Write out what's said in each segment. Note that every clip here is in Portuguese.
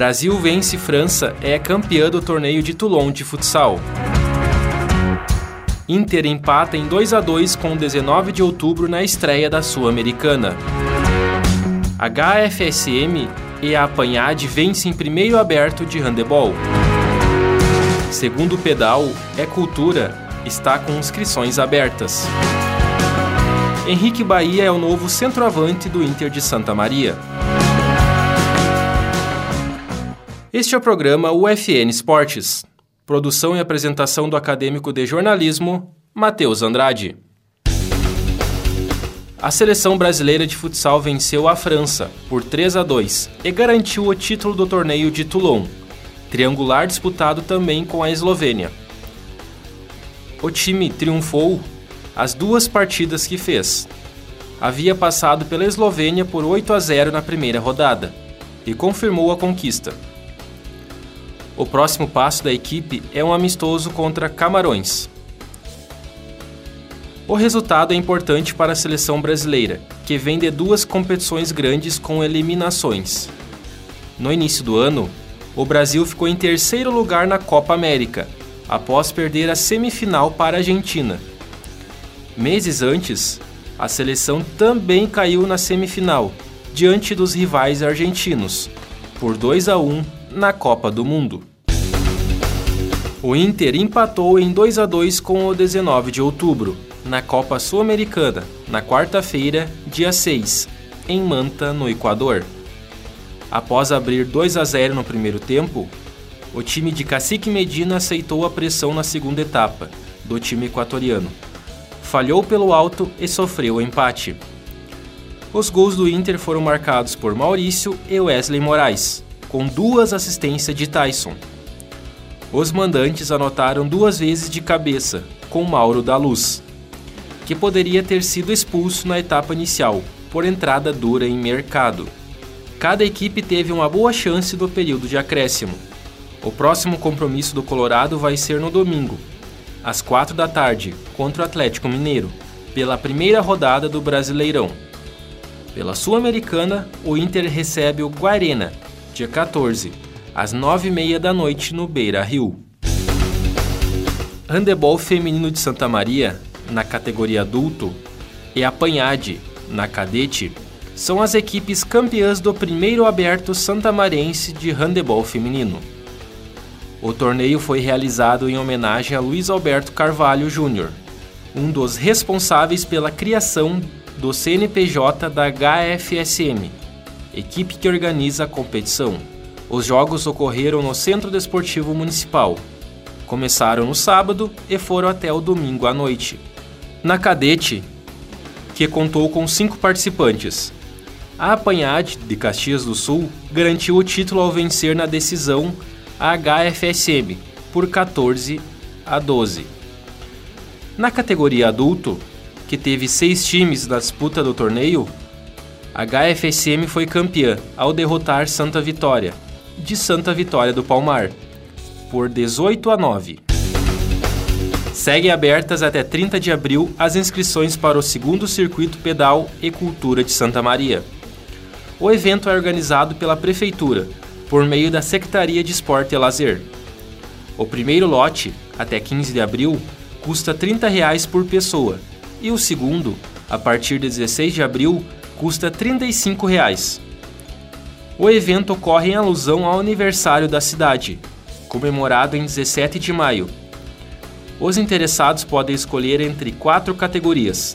Brasil vence França, é campeã do torneio de Toulon de futsal. Inter empata em 2 a 2 com 19 de outubro na estreia da Sul-Americana. HFSM e a Apanhade vencem primeiro aberto de handebol. Segundo pedal, é cultura, está com inscrições abertas. Henrique Bahia é o novo centroavante do Inter de Santa Maria. Este é o programa UFN Esportes. Produção e apresentação do acadêmico de jornalismo, Matheus Andrade. A seleção brasileira de futsal venceu a França por 3 a 2 e garantiu o título do torneio de Toulon, triangular disputado também com a Eslovênia. O time triunfou as duas partidas que fez. Havia passado pela Eslovênia por 8 a 0 na primeira rodada e confirmou a conquista. O próximo passo da equipe é um amistoso contra Camarões. O resultado é importante para a seleção brasileira, que vem de duas competições grandes com eliminações. No início do ano, o Brasil ficou em terceiro lugar na Copa América, após perder a semifinal para a Argentina. Meses antes, a seleção também caiu na semifinal, diante dos rivais argentinos, por 2 a 1 na Copa do Mundo. O Inter empatou em 2 a 2 com o 19 de outubro, na Copa Sul-Americana, na quarta-feira, dia 6, em Manta, no Equador. Após abrir 2 a 0 no primeiro tempo, o time de Cacique Medina aceitou a pressão na segunda etapa do time equatoriano. Falhou pelo alto e sofreu o empate. Os gols do Inter foram marcados por Maurício e Wesley Moraes, com duas assistências de Tyson. Os mandantes anotaram duas vezes de cabeça, com Mauro da Luz, que poderia ter sido expulso na etapa inicial, por entrada dura em mercado. Cada equipe teve uma boa chance do período de acréscimo. O próximo compromisso do Colorado vai ser no domingo, às quatro da tarde, contra o Atlético Mineiro, pela primeira rodada do Brasileirão. Pela Sul-Americana, o Inter recebe o Guarena, dia 14, às 9h30 da noite no Beira Rio. Handebol Feminino de Santa Maria, na categoria adulto, e a Panhade, na cadete, são as equipes campeãs do primeiro aberto santamarense de handebol feminino. O torneio foi realizado em homenagem a Luiz Alberto Carvalho Júnior, um dos responsáveis pela criação do CNPJ da HFSM, equipe que organiza a competição. Os jogos ocorreram no Centro Desportivo Municipal. Começaram no sábado e foram até o domingo à noite. Na cadete, que contou com cinco participantes, a Apanhade de Caxias do Sul garantiu o título ao vencer na decisão a HFSM por 14 a 12. Na categoria adulto, que teve seis times na disputa do torneio, a HFSM foi campeã ao derrotar Santa Vitória, de Santa Vitória do Palmar, por 18 a 9. Seguem abertas até 30 de abril as inscrições para o segundo Circuito Pedal e Cultura de Santa Maria. O evento é organizado pela Prefeitura, por meio da Secretaria de Esporte e Lazer. O primeiro lote, até 15 de abril, custa 30 reais por pessoa e o segundo, a partir de 16 de abril, custa 35 reais. O evento ocorre em alusão ao aniversário da cidade, comemorado em 17 de maio. Os interessados podem escolher entre quatro categorias: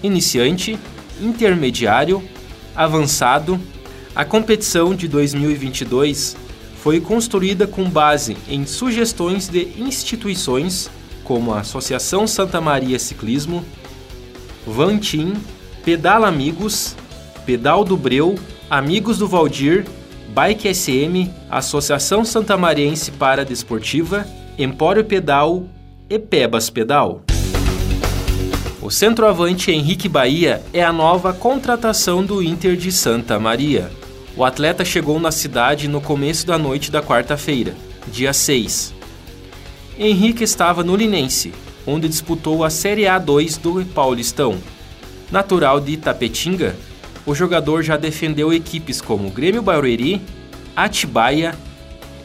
iniciante, intermediário, avançado. A competição de 2022 foi construída com base em sugestões de instituições como a Associação Santa Maria Ciclismo, Vantim, Pedala Amigos, Pedal do Breu, Amigos do Valdir, Bike SM, Associação Santamariense para Desportiva, Empório Pedal e Pebas Pedal. O centroavante Henrique Bahia é a nova contratação do Inter de Santa Maria. O atleta chegou na cidade no começo da noite da quarta-feira, dia 6. Henrique estava no Linense, onde disputou a Série A2 do Paulistão. Natural de Itapetinga, o jogador já defendeu equipes como Grêmio Barueri, Atibaia,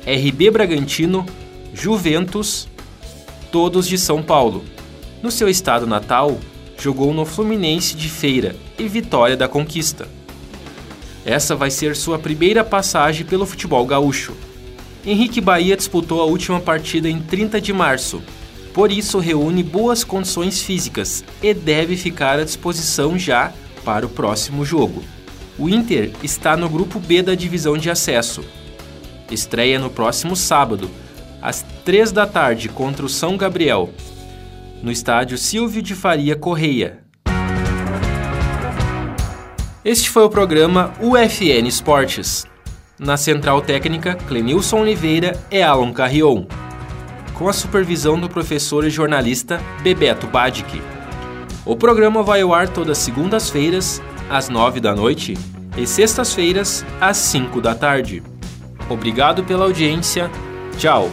RB Bragantino, Juventus, todos de São Paulo. No seu estado natal, jogou no Fluminense de Feira e Vitória da Conquista. Essa vai ser sua primeira passagem pelo futebol gaúcho. Henrique Bahia disputou a última partida em 30 de março, por isso reúne boas condições físicas e deve ficar à disposição já para o próximo jogo. O Inter está no grupo B da divisão de acesso. Estreia no próximo sábado, às 3 da tarde, contra o São Gabriel, no estádio Silvio de Faria Correia. Este foi o programa UFN Esportes. Na central técnica, Clenilson Oliveira e Alan Carrion. Com a supervisão do professor e jornalista Bebeto Badic. O programa vai ao ar todas segundas-feiras, às 9 da noite, e sextas-feiras, às 5 da tarde. Obrigado pela audiência. Tchau!